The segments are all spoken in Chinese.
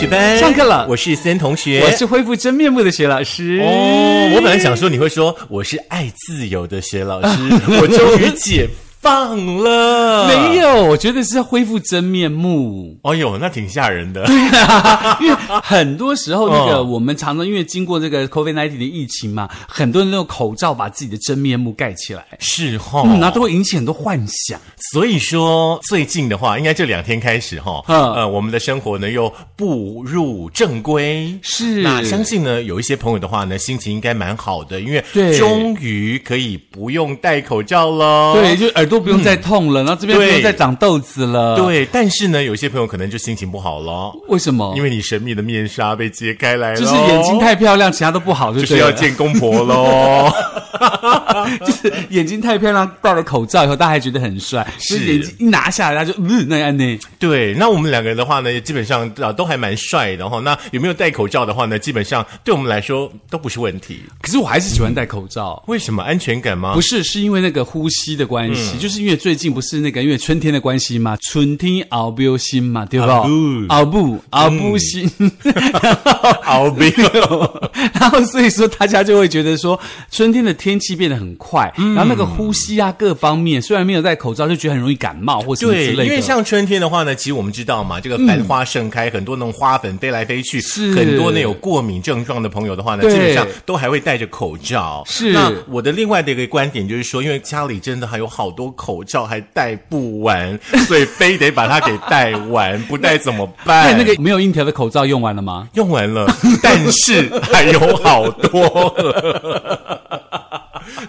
森学班上课了我是森同学，我是恢复真面目的学老师。哦，我本来想说你会说我是爱自由的学老师，我终于解放了。没有，我觉得是要恢复真面目。哦呦，那挺吓人的。因为很多时候，那个哦我们常常因为经过这个 COVID-19 的疫情嘛，很多人都用口罩把自己的真面目盖起来，是哈、嗯，然后都会引起很多幻想。所以说最近的话，应该这两天开始哈、嗯呃，我们的生活呢又步入正规。是那相信呢，有一些朋友的话呢，心情应该蛮好的，因为对终于可以不用戴口罩了。对，就耳朵不用再痛了，然后这边不用再长痘子了。，对，但是呢，有些朋友可能就心情不好了，为什么？因为你神秘的面纱被揭开来了，就是眼睛太漂亮，其他都不好，就就是要见公婆喽。就是眼睛太漂亮，戴了口罩以后，大家还觉得很帅。是就是眼睛一拿下来，他就嗯，那样呢？对，那我们两个人的话呢，基本上啊都还蛮帅的哈。那有没有戴口罩的话呢，基本上对我们来说都不是问题。可是我还是喜欢戴口罩。为什么安全感吗？不是，是因为那个呼吸的关系，就是因为最近不是那个因为春天的关系嘛，春天熬不心嘛，对吧？熬不熬不心，熬不。然后所以说大家就会觉得说，春天的天气变得很快，然后那个呼吸啊各方面，虽然没有戴口罩，就觉得很容易感冒或什么之对，类的。因为像春天的话呢，其实我们知道嘛，这个繁花盛开，很多那种花粉飞来飞去，是很多那有过敏症状的朋友的话呢，基本上都还会戴着口罩。是那我的另外的一个观点就是说，因为家里真的还有好多口罩还戴不完，所以非得把它给戴完，不戴怎么那办？那个没有印条的口罩用完了吗？用完了，但是还有好多。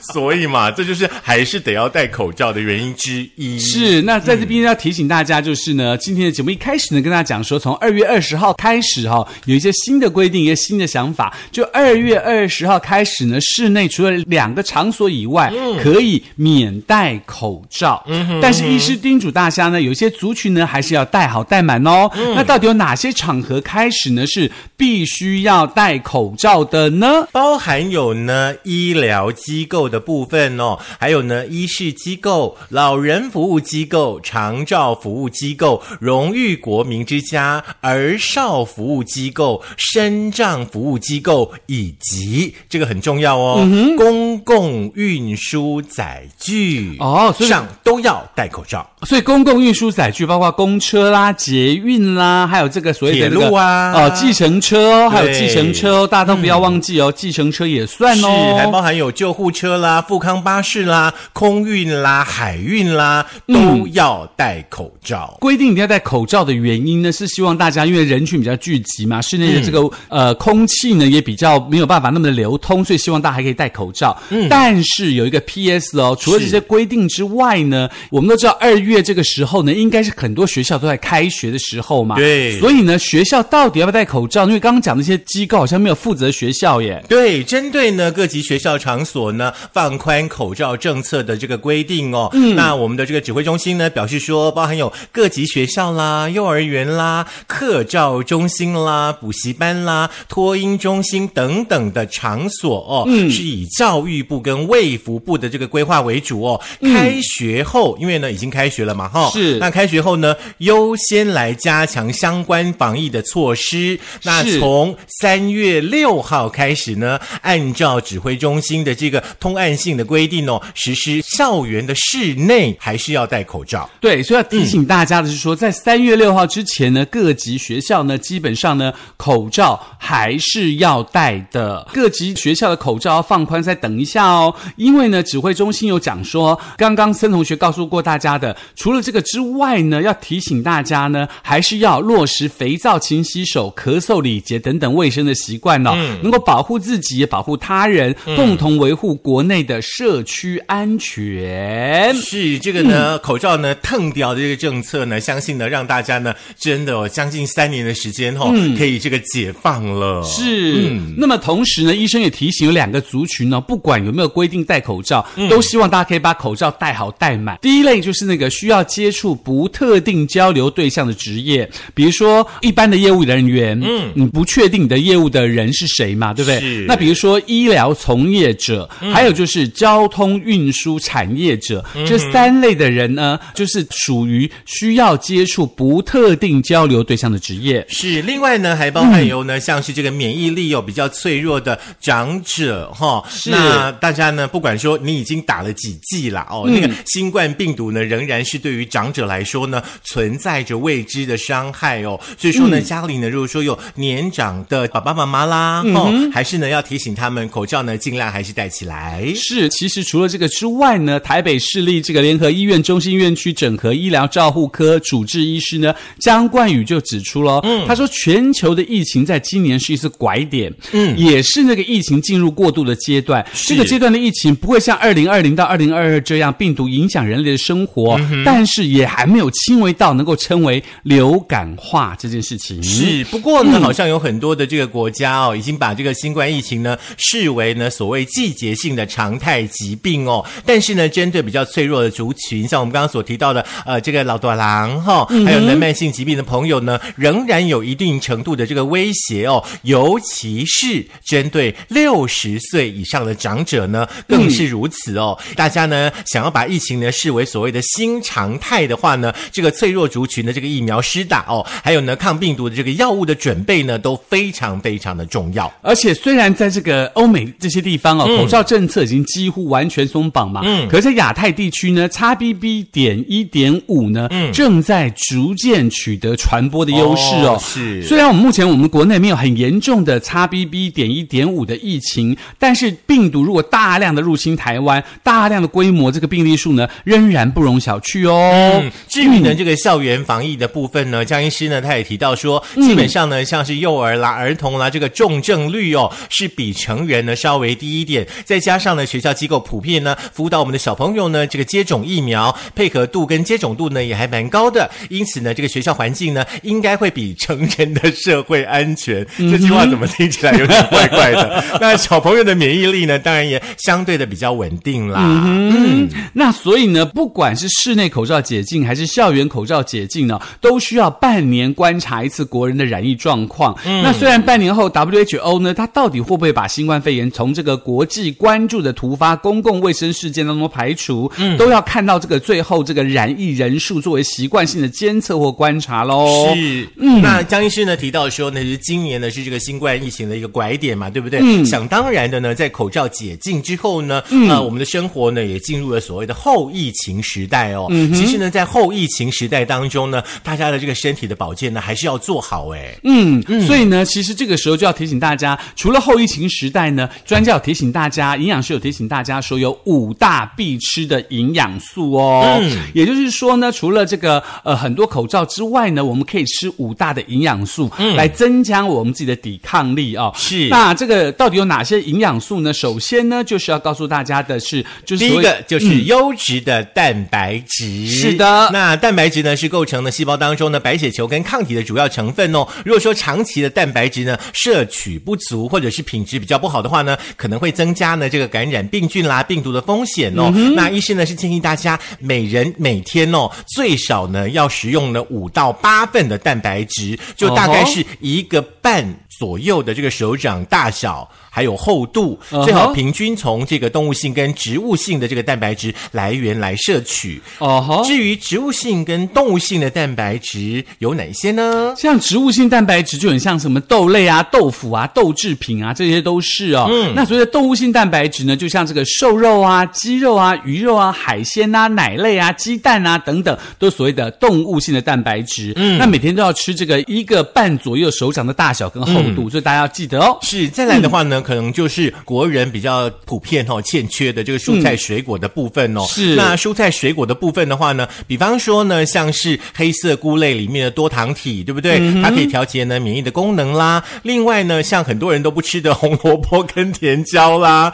所以嘛，这就是还是得要戴口罩的原因之一。是，那在这边要提醒大家，就是呢，今天的节目一开始呢，跟大家讲说，从二月二十号开始哈、有一些新的规定，一些新的想法。就二月二十号开始呢，室内除了两个场所以外，可以免戴口罩。但是医师叮嘱大家呢，有些族群呢，还是要戴好戴满哦。那到底有哪些场合开始呢，是必须要戴口罩的呢？包含有呢医疗机构的部分哦，还有呢医事机构、老人服务机构、长照服务机构、荣誉国民之家、儿少服务机构、身障服务机构，以及这个很重要哦，公共运输载具哦所以上都要戴口罩。所以公共运输载具包括公车啦、捷运啦，还有这个所谓的、这个、铁路啊。哦，计程车哦，还有计程车哦，大家都不要忘记哦，计程车也算是，哦，还包含有救护车啦、富康巴士啦、空运啦、海运啦，都要戴口罩。规定一定要戴口罩的原因呢，是希望大家因为人群比较聚集嘛，室内的这个、呃空气呢也比较没有办法那么的流通，所以希望大家还可以戴口罩。但是有一个 P.S. 哦，除了这些规定之外呢，我们都知道二月这个时候呢，应该是很多学校都在开学的时候嘛，对所以呢，学校到底要不要戴口罩？因为刚刚讲那些机构好像没有负责学校耶。对，针对呢各级学校场所呢放宽口罩政策的这个规定哦，嗯，那我们的这个指挥中心呢表示说，包含有各级学校啦、幼儿园啦、课照中心啦、补习班啦、托婴中心等等的场所哦，嗯，是以教育部跟卫福部的这个规划为主哦。开学后，因为呢已经开学了嘛，哈、是。那开学后呢，优先来加强相关防疫的措施。那从三月六号开始呢，按照指挥中心的这个通案性的规定哦，实施校园的室内还是要戴口罩。对，所以要提醒大家的是说，在三月六号之前呢，各级学校呢，基本上呢，口罩还是要戴的。各级学校的口罩要放宽，再等一下哦，因为呢，指挥中心有讲说，刚刚森同学告诉过大家的，除了这个之外呢，要提醒大家呢，还是要落实肥皂勤洗手、咳嗽礼节等等卫生的习惯哦，能够保护自己，也保护他人，共同维护国内的社区安全。是这个呢，口罩呢腾掉的这个政策呢，相信呢让大家呢真的哦将近三年的时间哦，可以这个解放了。是，那么同时呢，医生也提醒有两个族群呢，不管有没有规定戴口罩，都希望大家可以把口罩戴好戴满。第一类就是那个需要接触不特定交流对象的职业，比如说一般的业务人员，嗯，你不确定你的业务的人是谁嘛，对不对？是那比如说医疗从业者，还还有就是交通运输产业者，这三类的人呢，就是属于需要接触不特定交流对象的职业。是，另外呢，还包含有呢，像是这个免疫力有比较脆弱的长者哈。是那大家呢，不管说你已经打了几剂了哦，那个新冠病毒呢，仍然是对于长者来说呢，存在着未知的伤害哦。所以说呢，家里呢，如果说有年长的爸爸妈妈啦，哦，还是呢要提醒他们，口罩呢尽量还是戴起来。是，其实除了这个之外呢，台北市立这个联合医院中心院区整合医疗照护科主治医师呢江冠宇就指出了，嗯，他说全球的疫情在今年是一次拐点，嗯，也是那个疫情进入过渡的阶段。这个阶段的疫情不会像二零二零到二零二二这样病毒影响人类的生活，但是也还没有轻微到能够称为流感化这件事情。是，不过呢，好像有很多的这个国家哦，已经把这个新冠疫情呢视为呢所谓季节性的常态疾病哦。但是呢，针对比较脆弱的族群，像我们刚刚所提到的，呃，这个老多郎哈，还有呢慢性疾病的朋友呢，仍然有一定程度的这个威胁哦。尤其是针对六十岁以上的长者呢，更是如此哦。大家呢想要把疫情呢视为所谓的新常态的话呢，这个脆弱族群的这个疫苗施打哦，还有呢抗病毒的这个药物的准备呢，都非常非常的重要。而且虽然在这个欧美这些地方哦，口罩政策已经几乎完全松绑嘛，嗯，可是在亚太地区呢，XBB 点一点五呢，嗯，正在逐渐取得传播的优势哦。是。虽然我们目前我们国内没有很严重的 XBB 点一点五的疫情，但是病毒如果大量的入侵台湾，大量的规模，这个病例数呢，仍然不容小觑哦。嗯，至于呢这个校园防疫的部分呢，江医师呢他也提到说，基本上呢像是幼儿啦、儿童啦，这个重症率哦是比成人呢稍微低一点，再加上呢学校机构普遍呢辅导我们的小朋友呢这个接种疫苗配合度跟接种度呢也还蛮高的，因此呢这个学校环境呢应该会比成人的社会安全。这句话怎么听起来有点怪怪的？那小朋友的免疫力呢，当然也相对的比较稳定啦。嗯，那所以呢，不管是室内口罩解禁还是校园口罩解禁呢，都需要半年观察一次国人的染疫状况。那虽然半年后 WHO 呢，它到底会不会把新冠肺炎从这个国际关注的突发公共卫生事件当中排除，嗯都要看到这个最后这个染疫人数作为习惯性的监测或观察喽。是，嗯，那江医师呢提到说呢，是今年呢是这个新冠疫情的一个拐点嘛，对不对？嗯，想当然的呢，在口罩解禁之后呢，嗯、呃，我们的生活呢也进入了所谓的后疫情时代哦。嗯，其实呢，在后疫情时代当中呢，大家的这个身体的保健呢还是要做好哎。嗯，所以呢，其实这个时候就要提醒大家，除了后疫情时代呢，专家有提醒大家，营养师有提醒大家说，有五大必吃的营养素哦。嗯，也就是说呢，除了这个呃很多口罩之外呢，我们可以吃五大的营养素，嗯，来增强我们自己的抵抗力哦。是，那这个到底有哪些营养素呢？首先呢，就是要告诉大家的是，就是第一个就是优质的蛋白质。是的那蛋白质呢是构成了细胞当中呢白血球跟抗体的主要成分哦。如果说长期的蛋白质呢摄取不足，或者是品质比较不好的话呢，可能会增加呢这个感染病菌啦、病毒的风险哦。那医师呢是建议大家每人每天哦最少呢要食用呢五到八份的蛋白质，就大概哦是一个半左右的这个手掌大小。还有厚度，最好平均从这个动物性跟植物性的这个蛋白质来源来摄取。哦吼。至于植物性跟动物性的蛋白质有哪些呢？像植物性蛋白质就很像什么豆类啊、豆腐啊、豆制品啊，这些都是哦。嗯，那所谓的动物性蛋白质呢，就像这个瘦肉啊、鸡肉啊、鱼肉啊、海鲜啊、奶类啊、鸡蛋啊等等，都所谓的动物性的蛋白质。嗯，那每天都要吃这个一个半左右手掌的大小跟厚度，所以大家要记得哦。是，再来的话呢，可能就是国人比较普遍哦欠缺的这个蔬菜水果的部分哦。是那蔬菜水果的部分的话呢，比方说呢，像是黑色菇类里面的多糖体，对不对？它可以调节呢免疫的功能啦。另外呢，像很多人都不吃的红萝卜跟甜椒啦，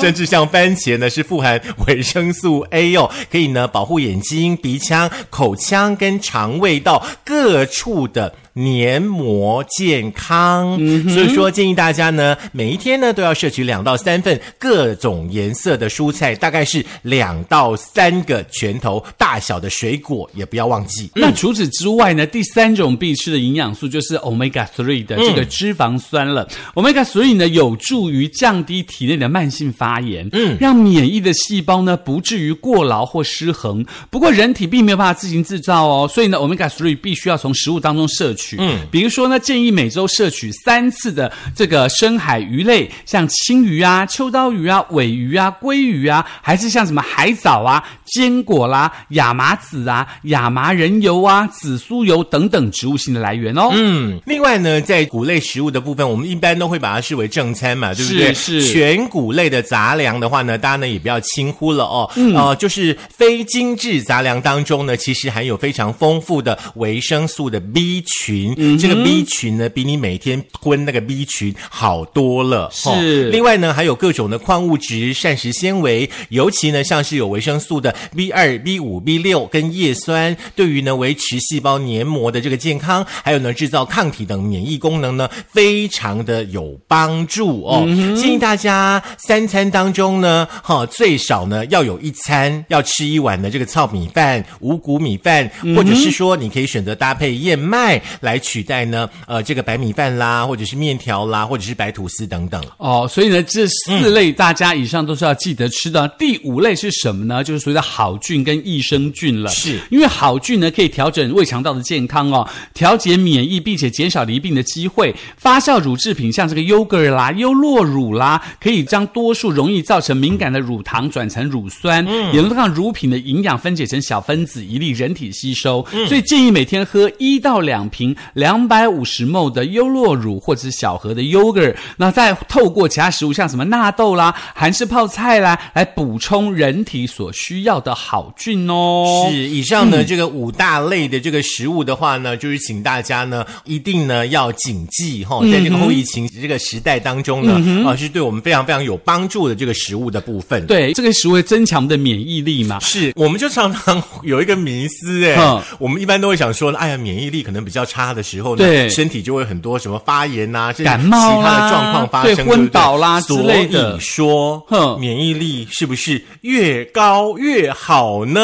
甚至像番茄呢，是富含维生素 A 哦，可以呢保护眼睛、鼻腔、口腔跟肠胃道各处的黏膜健康。所以说建议大家呢，每一天呢都要摄取两到三份各种颜色的蔬菜，大概是两到三个拳头大小的水果，也不要忘记。那除此之外呢，第三种必吃的营养素就是 omega three 的这个脂肪酸了。omega three 呢，有助于降低体内的慢性发炎，嗯，让免疫的细胞呢不至于过劳或失衡。不过人体并没有办法自行制造哦，所以呢，omega three 必须要从食物当中摄取。嗯，比如说呢，建议每周摄取三次的这个深海鱼类，像青鱼啊、秋刀鱼啊、尾鱼啊、鲑鱼啊，还是像什么海藻啊、坚果啦、亚麻籽啊、亚麻仁油啊、紫苏油等等植物性的来源哦。嗯，另外呢，在谷类食物的部分，我们一般都会把它视为正餐嘛，对不对？是是全谷类的杂粮的话呢，大家呢也不要轻忽了哦。嗯，呃，就是非精致杂粮当中呢，其实含有非常丰富的维生素的 B 群。嗯，这个 B 群呢，比你每天吞那个 B 群好多了。是哦另外呢，还有各种的矿物质、膳食纤维，尤其呢，像是有维生素的 B 二、B 五、B 六跟叶酸，对于呢维持细胞黏膜的这个健康，还有呢制造抗体等免疫功能呢，非常的有帮助哦。建议大家三餐当中呢，哈、最少呢要有一餐要吃一碗的这个糙米饭、五谷米饭，或者是说你可以选择搭配燕麦来取代呢，呃，这个白米饭啦，或者是面条啦，或者是白吐司等等。哦，所以呢，这四类大家以上都是要记得吃的。第五类是什么呢？就是所谓的好菌跟益生菌了。是因为好菌呢可以调整胃肠道的健康哦，调节免疫，并且减少离病的机会。发酵乳制品像这个 yogurt 啦、优酪乳啦，可以将多数容易造成敏感的乳糖转成乳酸，也能让乳品的营养分解成小分子，以利人体吸收。所以建议每天喝一到两瓶两百五十 ml 的优酪乳或者是小盒的 yogurt，那再透过其他食物像什么纳豆啦、韩式泡菜啦，来补充人体所需要的好菌哦。是以上呢、这个五大类的这个食物的话呢，就是请大家呢一定呢要谨记哈，在这个后疫情这个时代当中呢，啊、是对我们非常非常有帮助的这个食物的部分。。对，这个食物会增强我们的免疫力嘛。是，我们就常常有一个迷思哎嗯，我们一般都会想说，哎呀，免疫力可能比较差的时候呢，对身体就会很多什么发炎呐、甚至感冒其他啦的状况发生，对昏对不对倒啦之类的所以说，哼免疫力是不是越高越好呢？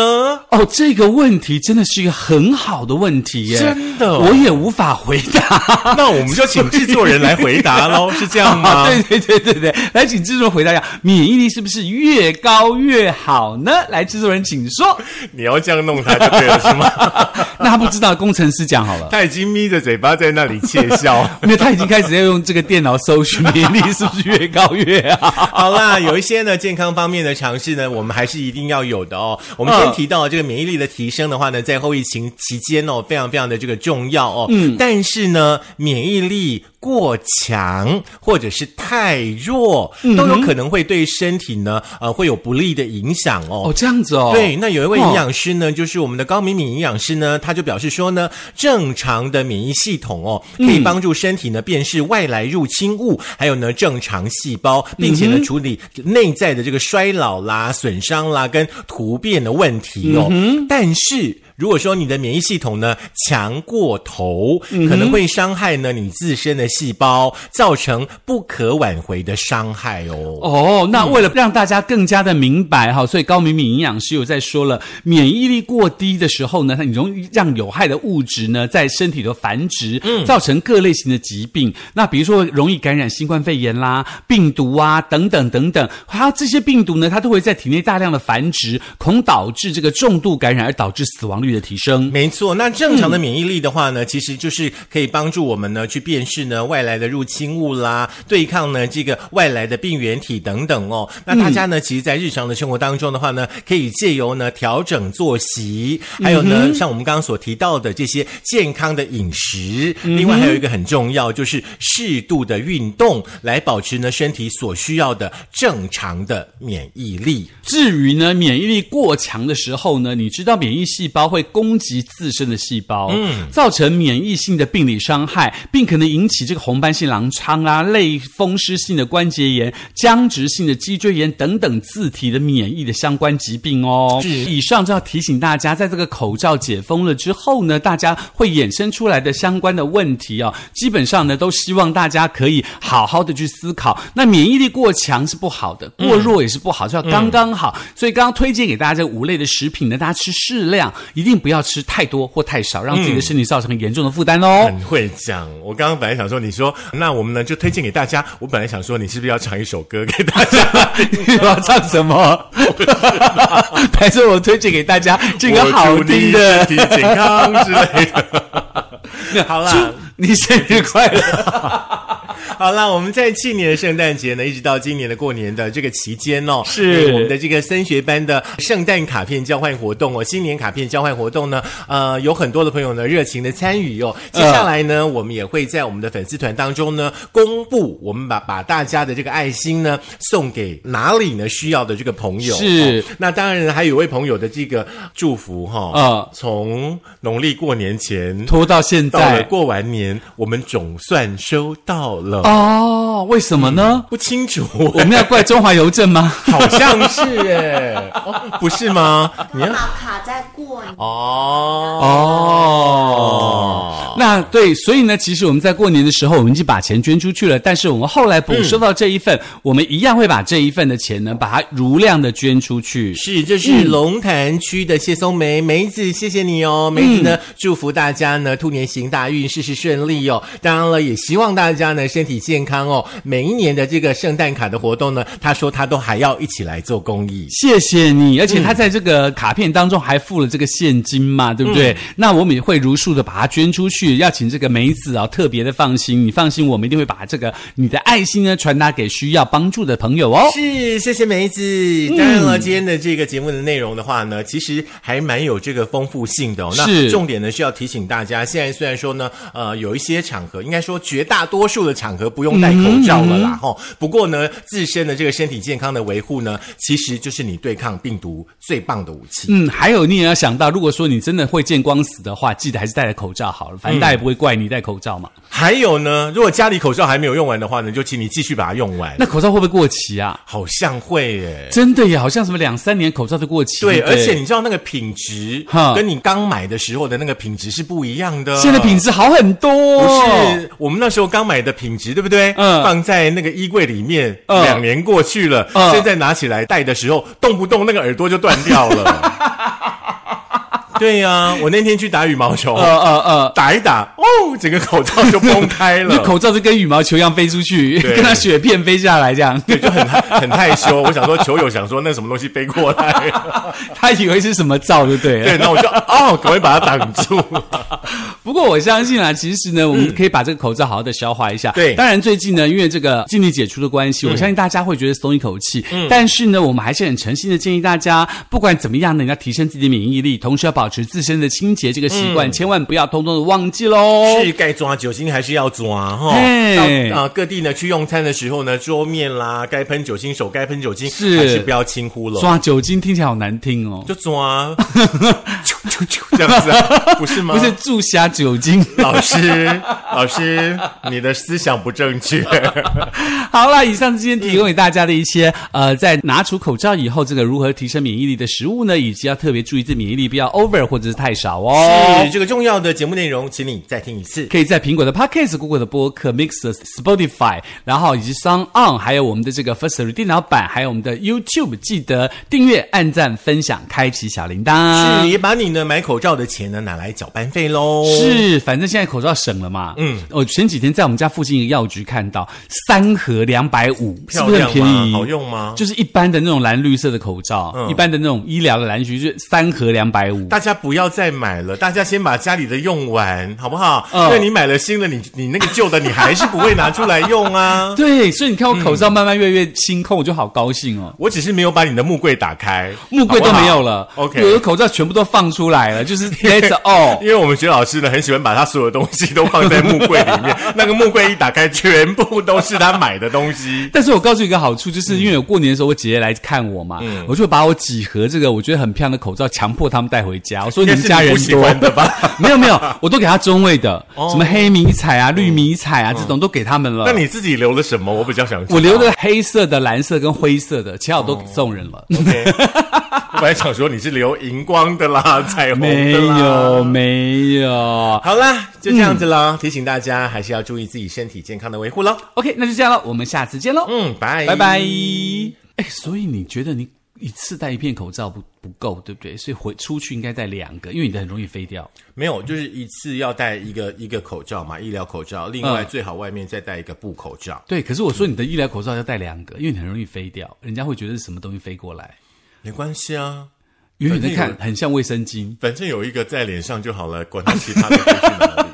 哦，这个问题真的是一个很好的问题耶，真的我也无法回答。那我们就请制作人来回答喽，是这样吗？啊，对对对对对，来，请制作人回答一下，免疫力是不是越高越好呢？来，制作人请说。你要这样弄他就对了，是吗？那他不知道，工程师讲好了。他已经眯着嘴巴在那里窃笑。因为他已经开始要用这个电脑搜寻免疫力是不是越高越好？好啦，有一些呢健康方面的尝试呢，我们还是一定要有的哦。我们先嗯提到这个免疫力的提升的话呢，在后疫情期间哦，非常非常的这个重要哦。嗯，但是呢，免疫力过强或者是太弱，嗯都有可能会对身体呢呃会有不利的影响哦。哦，这样子哦。对，那有一位营养师呢，就是我们的高敏敏营养师呢，他就表示说呢，正常的免疫系统哦，可以帮助身体呢辨识外来入侵物，还有呢正常细胞，并且呢处理内在的这个衰老啦、损伤啦跟突变的问题哦。但是。如果说你的免疫系统呢强过头，可能会伤害呢你自身的细胞，造成不可挽回的伤害哦。哦，那为了让大家更加的明白哈，所以高敏敏营养师有在说了，免疫力过低的时候呢，它容易让有害的物质呢在身体的繁殖，造成各类型的疾病。那比如说容易感染新冠肺炎啦、病毒啊等等等等，还有这些病毒呢，它都会在体内大量的繁殖，恐导致这个重度感染而导致死亡率的提升。没错，那正常的免疫力的话呢，其实就是可以帮助我们呢去辨识呢外来的入侵物啦，对抗呢这个外来的病原体等等哦。那大家呢，其实，在日常的生活当中的话呢，可以借由呢调整作息，还有呢、像我们刚刚所提到的这些健康的饮食，另外还有一个很重要，就是适度的运动，来保持呢身体所需要的正常的免疫力。至于呢，免疫力过强的时候呢，你知道免疫细胞会会攻击自身的细胞，嗯，造成免疫性的病理伤害，并可能引起这个红斑性狼疮啊、类风湿性的关节炎、僵直性的脊椎炎等等自体的免疫的相关疾病哦。是以上就要提醒大家，在这个口罩解封了之后呢，大家会衍生出来的相关的问题哦，基本上呢，都希望大家可以好好的去思考。那免疫力过强是不好的，过弱也是不好，就要刚刚好。所以刚刚推荐给大家这五类的食品呢，大家吃适量，一定不要吃太多或太少，让自己的身体造成严重的负担哦。很会讲，我刚刚本来想说，你说那我们呢就推荐给大家。我本来想说，你是不是要唱一首歌给大家？你要唱什么？还是我推荐给大家这个好听的健康之类的。好啦，你生日快乐！好啦，我们在去年的圣诞节呢，一直到今年的过年的这个期间哦，是哎我们的这个升学班的圣诞卡片交换活动哦，新年卡片交换活动呢，呃，有很多的朋友呢热情的参与哦。接下来呢，我们也会在我们的粉丝团当中呢，公布我们把把大家的这个爱心呢送给哪里呢需要的这个朋友。是哦那当然还有一位朋友的这个祝福哈、呃从农历过年前拖到现在到了过完年，我们总算收到了。哦，为什么呢？不清楚，我们要怪中华邮政吗？好像是哎，哦，不是吗？你要卡卡在过年。哦哦，那对，所以呢，其实我们在过年的时候，我们已经把钱捐出去了，但是我们后来补收到这一份，我们一样会把这一份的钱呢，把它如量的捐出去。是，这是龙潭区的谢松梅梅子，谢谢你哦，梅子呢，祝福大家呢兔年行大运，事事顺利哦。当然了，也希望大家呢身体健康哦。每一年的这个圣诞卡的活动呢，他说他都还要一起来做公益。谢谢你，而且他在这个卡片当中还附了这个现金嘛，对不对？那我们也会如数的把它捐出去，要请这个梅子啊、特别的放心，你放心，我们一定会把这个你的爱心呢传达给需要帮助的朋友哦。是，谢谢梅子。当然了，今天的这个节目的内容的话呢，其实还蛮有这个丰富性的、哦。那重点呢是要提醒大家，现在虽然说呢，呃，有一些场合，应该说绝大多数的场合不用戴口罩了啦，哈、不过呢，自身的这个身体健康的维护呢，其实就是你对抗病毒最棒的武器。嗯，还有你也要想到，如果说你真的会见光死的话，记得还是戴着口罩好了，反正大家也不会怪你戴口罩嘛。还有呢，如果家里口罩还没有用完的话呢，就请你继续把它用完。那口罩会不会过期啊？好像会耶。真的耶，好像什么两三年口罩都过期。对，不而且你知道那个品质哈跟你刚买的时候的那个品质是不一样的。现在品质好很多、不哦。是我们那时候刚买的品质，对不对？嗯放在那个衣柜里面，嗯两年过去了，嗯现在拿起来戴的时候，动不动那个耳朵就断掉了。对呀、我那天去打羽毛球，呃呃呃，打一打，哦，整个口罩就崩开那了。口罩就跟羽毛球一样飞出去，跟那雪片飞下来这样。对，就很害很害羞。我想说，球友想说那什么东西飞过来，他以为是什么罩，就对了。对，那我就哦，赶快把它挡住。不过我相信啊，其实呢，我们可以把这个口罩好好的消化一下。对当然最近呢，因为这个禁令解除的关系，我相信大家会觉得松一口气。但是呢，我们还是很诚心的建议大家，不管怎么样呢，你要提升自己的免疫力，同时要保持自身的清洁这个习惯，千万不要通通的忘记喽。是该抓酒精还是要抓哈？嘿到啊、各地呢去用餐的时候呢，桌面啦，该喷酒精手该喷酒精，是还是不要轻忽了。抓酒精听起来好难听哦，就抓，这样子啊，不是吗？不是注下酒精。老师，老师，你的思想不正确。好了，以上是今天提供给大家的一些、呃，在拿出口罩以后，这个如何提升免疫力的食物呢，以及要特别注意这免疫力不要 over 或者是太少哦。是这个重要的节目内容，请你再听一次。可以在苹果的 Podcast、Google 的播客、Mixer、Spotify，然后以及 Sound On，还有我们的这个 First 电脑版，还有我们的 YouTube，记得订阅、按赞、分享、开启小铃铛。是，也把你呢买口罩的钱呢拿来缴班费喽。是，反正现在口罩省了嘛。嗯，我前几天在我们家附近一个药局看到三盒两百五，是不是？很便宜？好用吗？就是一般的那种蓝绿色的口罩，嗯一般的那种医疗的蓝橘，就是三盒两百五。大家不要再买了，大家先把家里的用完，好不好？嗯因为你买了新的，你你那个旧的，你还是不会拿出来用啊。对，所以你看我口罩慢慢越来越清空，我就好高兴哦。我只是没有把你的木柜打开，木柜都没有了 OK，我的口罩全部都放出来了，就是 That's all。因为我们学老师呢，很喜欢把他所有东西都放在木柜里面，那个木柜一打开，全部都是他买的东西。但是我告诉你一个好处，就是因为我过年的时候，我姐姐来看我嘛，我就把我几盒这个我觉得很漂亮的口罩强迫他们带回家。家，我说你们家人喜多欢的吧？没有没有，我都给他中位的，什么黑迷彩啊、绿迷彩啊，这种都给他们了。那你自己留了什么？我比较想。我留了黑色的、蓝色跟灰色的，其他我都送人了。OK，我本来想说你是留荧光的啦，彩虹没的啦。有没有。好啦，就这样子啦。提醒大家还是要注意自己身体健康的维护喽。OK，那就这样了，我们下次见喽。嗯，拜拜拜。哎，所以你觉得你一次戴一片口罩不不够，对不对？所以回出去应该戴两个，因为你的很容易飞掉。没有，就是一次要戴一个一个口罩嘛，医疗口罩。另外，嗯最好外面再戴一个布口罩。对，可是我说你的医疗口罩要戴两个，因为你很容易飞掉，人家会觉得是什么东西飞过来。没关系啊，远远的看很像卫生巾。反正有一个在脸上就好了，管他其他的飞去哪里。